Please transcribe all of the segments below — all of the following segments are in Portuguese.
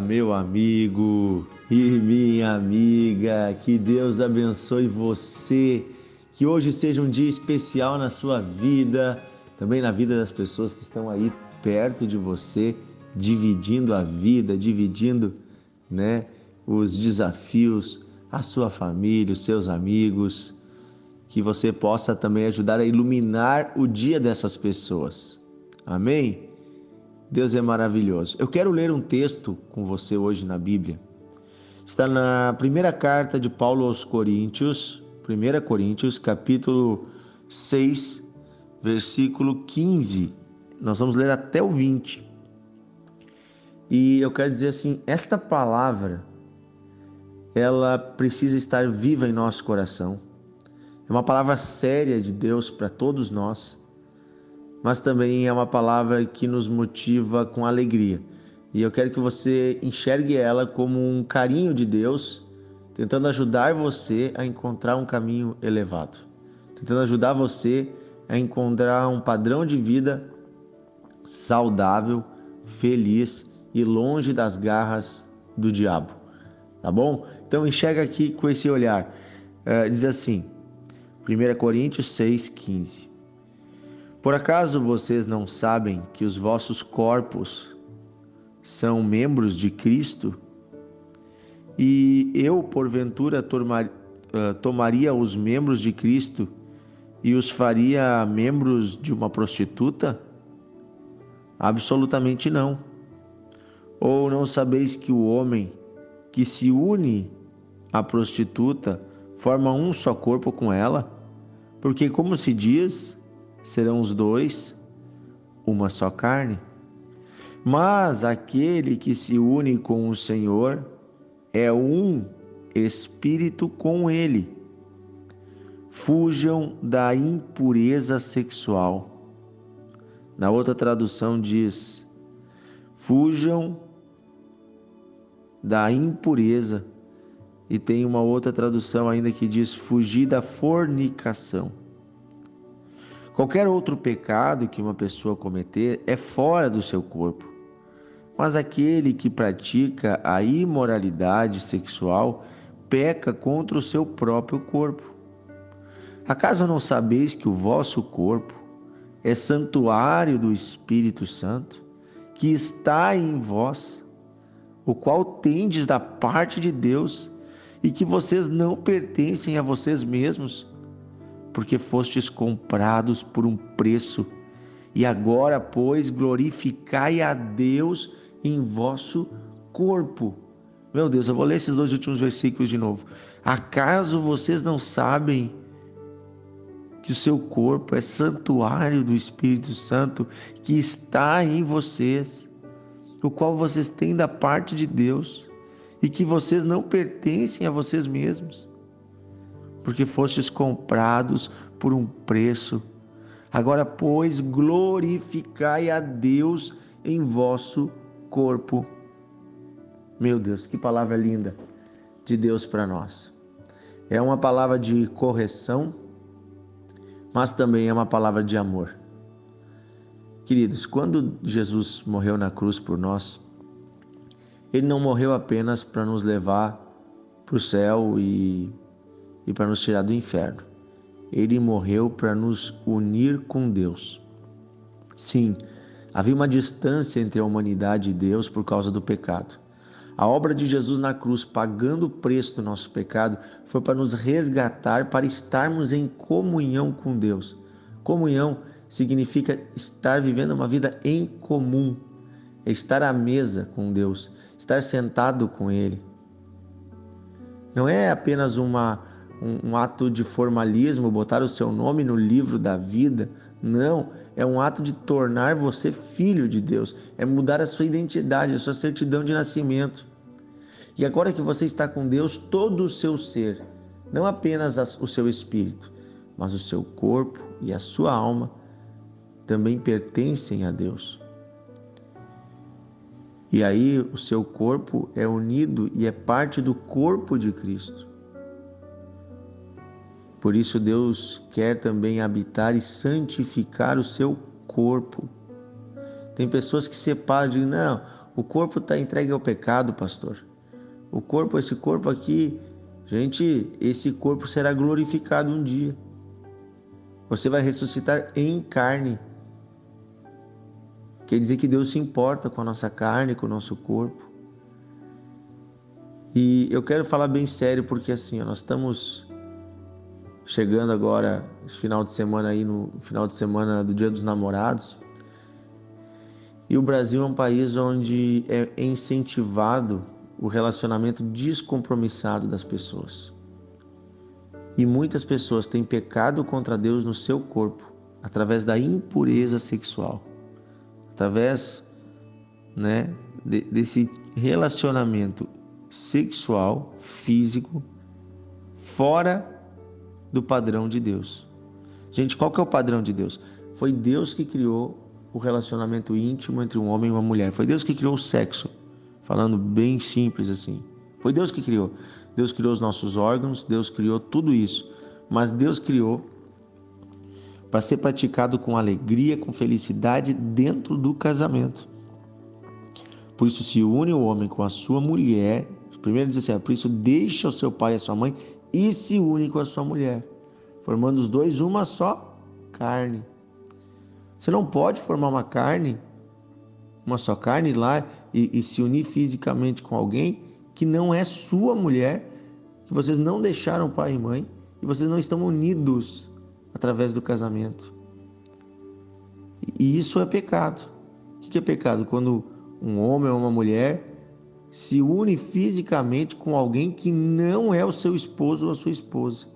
meu amigo e minha amiga. Que Deus abençoe você. Que hoje seja um dia especial na sua vida, também na vida das pessoas que estão aí perto de você, dividindo a vida, dividindo, né, os desafios, a sua família, os seus amigos. Que você possa também ajudar a iluminar o dia dessas pessoas. Amém? Deus é maravilhoso. Eu quero ler um texto com você hoje na Bíblia. Está na primeira carta de Paulo aos Coríntios, 1 Coríntios, capítulo 6, versículo 15. Nós vamos ler até o 20. E eu quero dizer assim, esta palavra ela precisa estar viva em nosso coração. É uma palavra séria de Deus para todos nós mas também é uma palavra que nos motiva com alegria. E eu quero que você enxergue ela como um carinho de Deus, tentando ajudar você a encontrar um caminho elevado, tentando ajudar você a encontrar um padrão de vida saudável, feliz e longe das garras do diabo. Tá bom? Então enxerga aqui com esse olhar. Uh, diz assim, 1 Coríntios 6, 15. Por acaso vocês não sabem que os vossos corpos são membros de Cristo? E eu, porventura, eh, tomaria os membros de Cristo e os faria membros de uma prostituta? Absolutamente não. Ou não sabeis que o homem que se une à prostituta forma um só corpo com ela? Porque, como se diz, serão os dois uma só carne. Mas aquele que se une com o Senhor é um espírito com ele. Fujam da impureza sexual. Na outra tradução diz: fujam da impureza. E tem uma outra tradução ainda que diz: fugir da fornicação. Qualquer outro pecado que uma pessoa cometer é fora do seu corpo. Mas aquele que pratica a imoralidade sexual peca contra o seu próprio corpo. Acaso não sabeis que o vosso corpo é santuário do Espírito Santo, que está em vós, o qual tendes da parte de Deus, e que vocês não pertencem a vocês mesmos? Porque fostes comprados por um preço. E agora, pois, glorificai a Deus em vosso corpo. Meu Deus, eu vou ler esses dois últimos versículos de novo. Acaso vocês não sabem que o seu corpo é santuário do Espírito Santo que está em vocês, o qual vocês têm da parte de Deus e que vocês não pertencem a vocês mesmos? Porque fostes comprados por um preço. Agora, pois, glorificai a Deus em vosso corpo. Meu Deus, que palavra linda de Deus para nós. É uma palavra de correção, mas também é uma palavra de amor. Queridos, quando Jesus morreu na cruz por nós, ele não morreu apenas para nos levar para o céu e e para nos tirar do inferno. Ele morreu para nos unir com Deus. Sim, havia uma distância entre a humanidade e Deus por causa do pecado. A obra de Jesus na cruz, pagando o preço do nosso pecado, foi para nos resgatar, para estarmos em comunhão com Deus. Comunhão significa estar vivendo uma vida em comum, é estar à mesa com Deus, estar sentado com Ele. Não é apenas uma um, um ato de formalismo, botar o seu nome no livro da vida. Não, é um ato de tornar você filho de Deus, é mudar a sua identidade, a sua certidão de nascimento. E agora que você está com Deus, todo o seu ser, não apenas o seu espírito, mas o seu corpo e a sua alma também pertencem a Deus. E aí o seu corpo é unido e é parte do corpo de Cristo. Por isso, Deus quer também habitar e santificar o seu corpo. Tem pessoas que separam de não, O corpo está entregue ao pecado, pastor. O corpo, esse corpo aqui, gente, esse corpo será glorificado um dia. Você vai ressuscitar em carne. Quer dizer que Deus se importa com a nossa carne, com o nosso corpo. E eu quero falar bem sério porque assim, nós estamos chegando agora, esse final de semana aí, no final de semana do Dia dos Namorados. E o Brasil é um país onde é incentivado o relacionamento descompromissado das pessoas. E muitas pessoas têm pecado contra Deus no seu corpo através da impureza sexual, através né, de, desse relacionamento sexual, físico, fora do padrão de Deus. Gente, qual que é o padrão de Deus? Foi Deus que criou o relacionamento íntimo entre um homem e uma mulher. Foi Deus que criou o sexo, falando bem simples assim. Foi Deus que criou. Deus criou os nossos órgãos, Deus criou tudo isso. Mas Deus criou para ser praticado com alegria, com felicidade dentro do casamento. Por isso se une o homem com a sua mulher. Primeiro diz assim: por isso deixa o seu pai e a sua mãe e se une com a sua mulher, formando os dois uma só carne. Você não pode formar uma carne, uma só carne lá e, e se unir fisicamente com alguém que não é sua mulher, que vocês não deixaram pai e mãe e vocês não estão unidos através do casamento. E isso é pecado. O que é pecado? Quando um homem ou uma mulher se une fisicamente com alguém que não é o seu esposo ou a sua esposa.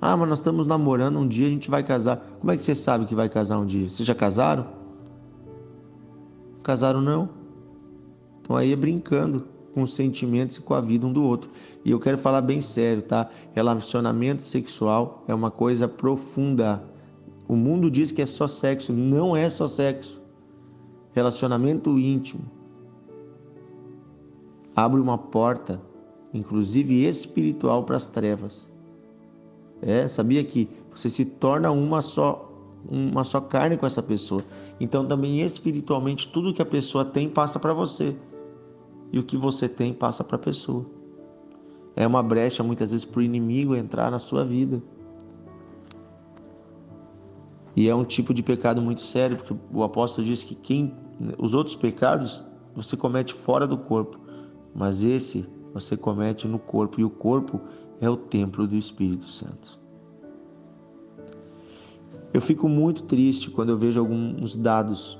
Ah, mas nós estamos namorando, um dia a gente vai casar. Como é que você sabe que vai casar um dia? Vocês já casaram? Casaram não? Então aí é brincando com os sentimentos e com a vida um do outro. E eu quero falar bem sério, tá? Relacionamento sexual é uma coisa profunda. O mundo diz que é só sexo, não é só sexo. Relacionamento íntimo abre uma porta, inclusive espiritual, para as trevas. É, sabia que você se torna uma só, uma só carne com essa pessoa. Então também espiritualmente tudo que a pessoa tem passa para você e o que você tem passa para a pessoa. É uma brecha muitas vezes para o inimigo entrar na sua vida. E é um tipo de pecado muito sério, porque o apóstolo diz que quem os outros pecados você comete fora do corpo, mas esse você comete no corpo, e o corpo é o templo do Espírito Santo. Eu fico muito triste quando eu vejo alguns dados,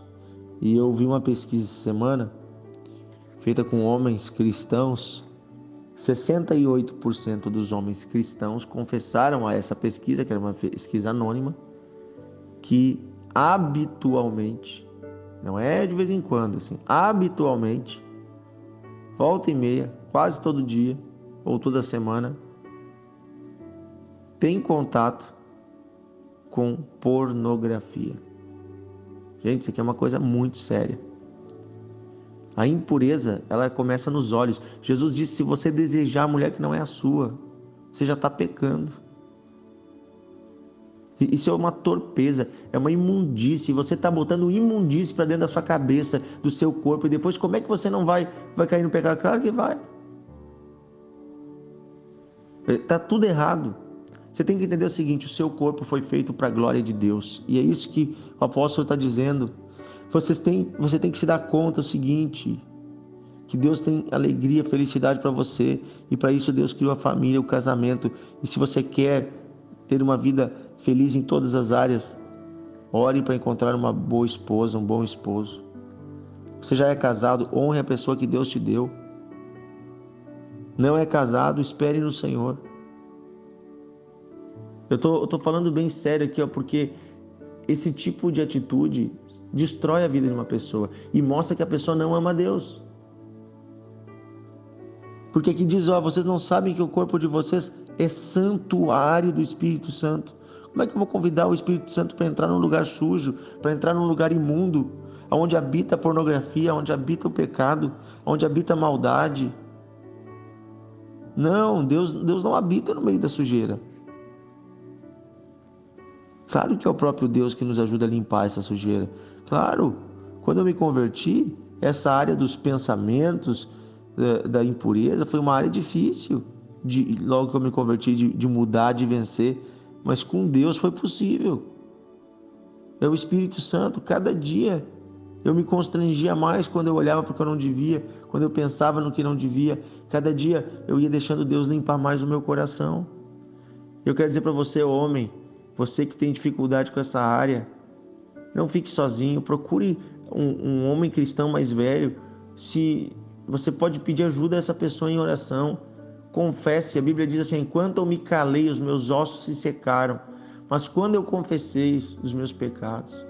e eu vi uma pesquisa essa semana feita com homens cristãos, 68% dos homens cristãos confessaram a essa pesquisa, que era uma pesquisa anônima, que habitualmente, não é de vez em quando, assim, habitualmente, volta e meia, quase todo dia ou toda semana, tem contato com pornografia. Gente, isso aqui é uma coisa muito séria. A impureza, ela começa nos olhos. Jesus disse: se você desejar a mulher que não é a sua, você já está pecando. Isso é uma torpeza, é uma imundície. Você está botando imundície para dentro da sua cabeça, do seu corpo, e depois como é que você não vai, vai cair no pecado? Claro que vai. Está tudo errado. Você tem que entender o seguinte: o seu corpo foi feito para a glória de Deus, e é isso que o apóstolo está dizendo. Vocês têm, você tem que se dar conta o seguinte: que Deus tem alegria, felicidade para você, e para isso Deus criou a família, o casamento. E se você quer ter uma vida feliz em todas as áreas, ore para encontrar uma boa esposa, um bom esposo. Você já é casado, honre a pessoa que Deus te deu. Não é casado, espere no Senhor. Eu tô, eu tô falando bem sério aqui, ó, porque esse tipo de atitude destrói a vida de uma pessoa e mostra que a pessoa não ama Deus. Porque aqui diz, ó, vocês não sabem que o corpo de vocês é santuário do Espírito Santo. Como é que eu vou convidar o Espírito Santo para entrar num lugar sujo, para entrar num lugar imundo, onde habita a pornografia, onde habita o pecado, onde habita a maldade? Não, Deus, Deus não habita no meio da sujeira. Claro que é o próprio Deus que nos ajuda a limpar essa sujeira. Claro, quando eu me converti, essa área dos pensamentos, da, impureza, foi uma área difícil. De, logo que eu me converti, de, de mudar, de vencer. Mas com Deus foi possível. É o Espírito Santo, cada dia eu me constrangia mais quando eu olhava para o que eu não devia, quando eu pensava no que não devia. Cada dia eu ia deixando Deus limpar mais o meu coração. Eu quero dizer para você, homem, você que tem dificuldade com essa área, não fique sozinho. Procure um, um homem cristão mais velho. Se você pode pedir ajuda a essa pessoa em oração, confesse. A Bíblia diz assim: enquanto eu me calei, os meus ossos se secaram. Mas quando eu confessei os meus pecados,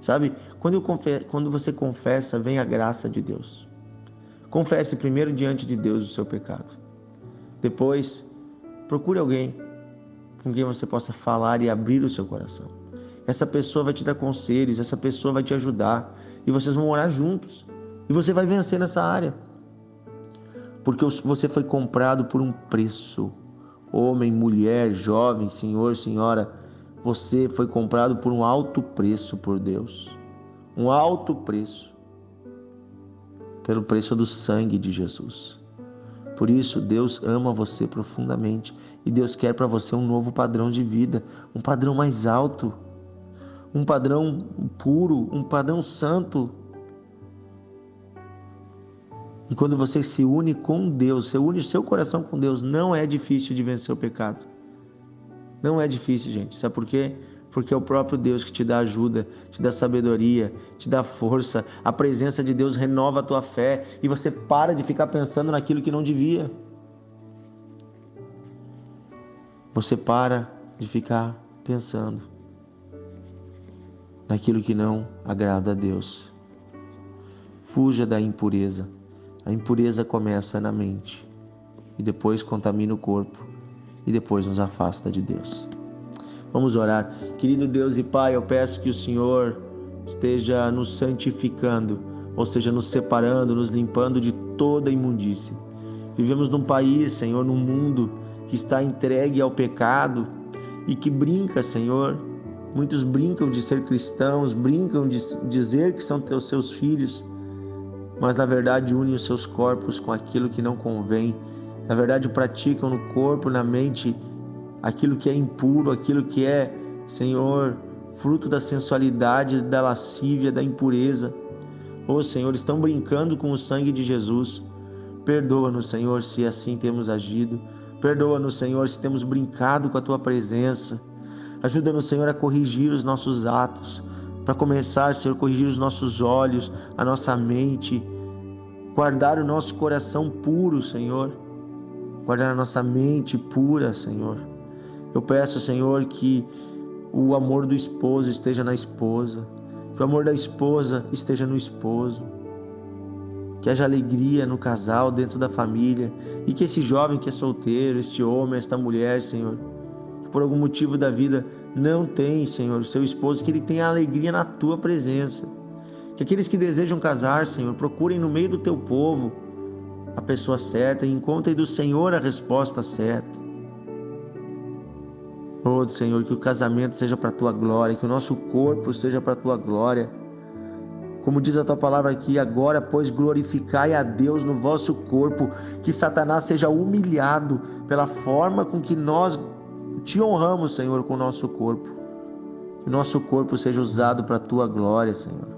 Sabe? Quando, confe... Quando você confessa, vem a graça de Deus. Confesse primeiro diante de Deus o seu pecado. Depois, procure alguém com quem você possa falar e abrir o seu coração. Essa pessoa vai te dar conselhos, essa pessoa vai te ajudar e vocês vão orar juntos. E você vai vencer nessa área. Porque você foi comprado por um preço. Homem, mulher, jovem, senhor, senhora, você foi comprado por um alto preço por Deus. Um alto preço. Pelo preço do sangue de Jesus. Por isso, Deus ama você profundamente e Deus quer para você um novo padrão de vida, um padrão mais alto, um padrão puro, um padrão santo. E quando você se une com Deus, você une seu coração com Deus, não é difícil de vencer o pecado. Não é difícil, gente. Sabe por quê? Porque é o próprio Deus que te dá ajuda, te dá sabedoria, te dá força. A presença de Deus renova a tua fé e você para de ficar pensando naquilo que não devia. Você para de ficar pensando naquilo que não agrada a Deus. Fuja da impureza. A impureza começa na mente e depois contamina o corpo e depois nos afasta de Deus. Vamos orar. Querido Deus e Pai, eu peço que o Senhor esteja nos santificando, ou seja, nos separando, nos limpando de toda imundície. Vivemos num país, Senhor, num mundo que está entregue ao pecado e que brinca, Senhor. Muitos brincam de ser cristãos, brincam de dizer que são teus seus filhos, mas na verdade unem os seus corpos com aquilo que não convém na verdade praticam no corpo, na mente, aquilo que é impuro, aquilo que é, Senhor, fruto da sensualidade, da lascívia, da impureza. Oh, Senhor, estão brincando com o sangue de Jesus. Perdoa-nos, Senhor, se assim temos agido. Perdoa-nos, Senhor, se temos brincado com a tua presença. Ajuda-nos, Senhor, a corrigir os nossos atos. Para começar, Senhor, corrigir os nossos olhos, a nossa mente, guardar o nosso coração puro, Senhor guardar a nossa mente pura, Senhor. Eu peço, Senhor, que o amor do esposo esteja na esposa, que o amor da esposa esteja no esposo, que haja alegria no casal, dentro da família, e que esse jovem que é solteiro, este homem, esta mulher, Senhor, por algum motivo da vida não tem, Senhor, o seu esposo, que ele tenha alegria na tua presença. Que aqueles que desejam casar, Senhor, procurem no meio do teu povo a pessoa certa e encontre do Senhor a resposta certa. Oh, Senhor, que o casamento seja para a tua glória, que o nosso corpo seja para a tua glória. Como diz a tua palavra aqui, agora, pois, glorificai a Deus no vosso corpo, que Satanás seja humilhado pela forma com que nós te honramos, Senhor, com o nosso corpo. Que nosso corpo seja usado para a tua glória, Senhor.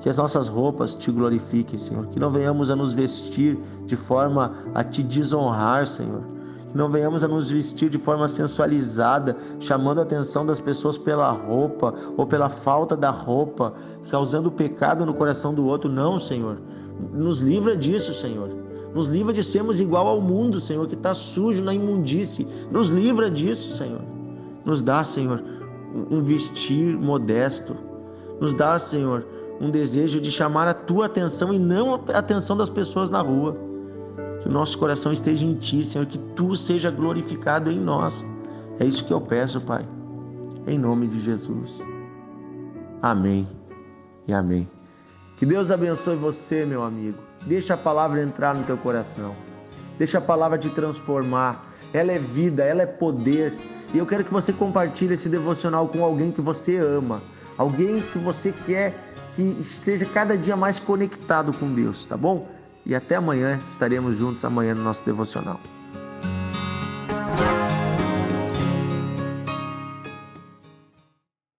Que as nossas roupas te glorifiquem, Senhor. Que não venhamos a nos vestir de forma a te desonrar, Senhor. Que não venhamos a nos vestir de forma sensualizada, chamando a atenção das pessoas pela roupa ou pela falta da roupa, causando pecado no coração do outro. Não, Senhor. Nos livra disso, Senhor. Nos livra de sermos igual ao mundo, Senhor, que está sujo na imundície. Nos livra disso, Senhor. Nos dá, Senhor, um vestir modesto. Nos dá, Senhor, um desejo de chamar a tua atenção e não a atenção das pessoas na rua. Que o nosso coração esteja em ti, Senhor, que tu seja glorificado em nós. É isso que eu peço, Pai. Em nome de Jesus. Amém e amém. Que Deus abençoe você, meu amigo. Deixa a palavra entrar no teu coração. Deixa a palavra te transformar. Ela é vida, ela é poder. E eu quero que você compartilhe esse devocional com alguém que você ama, alguém que você quer que esteja cada dia mais conectado com Deus, tá bom? E até amanhã, estaremos juntos amanhã no nosso devocional.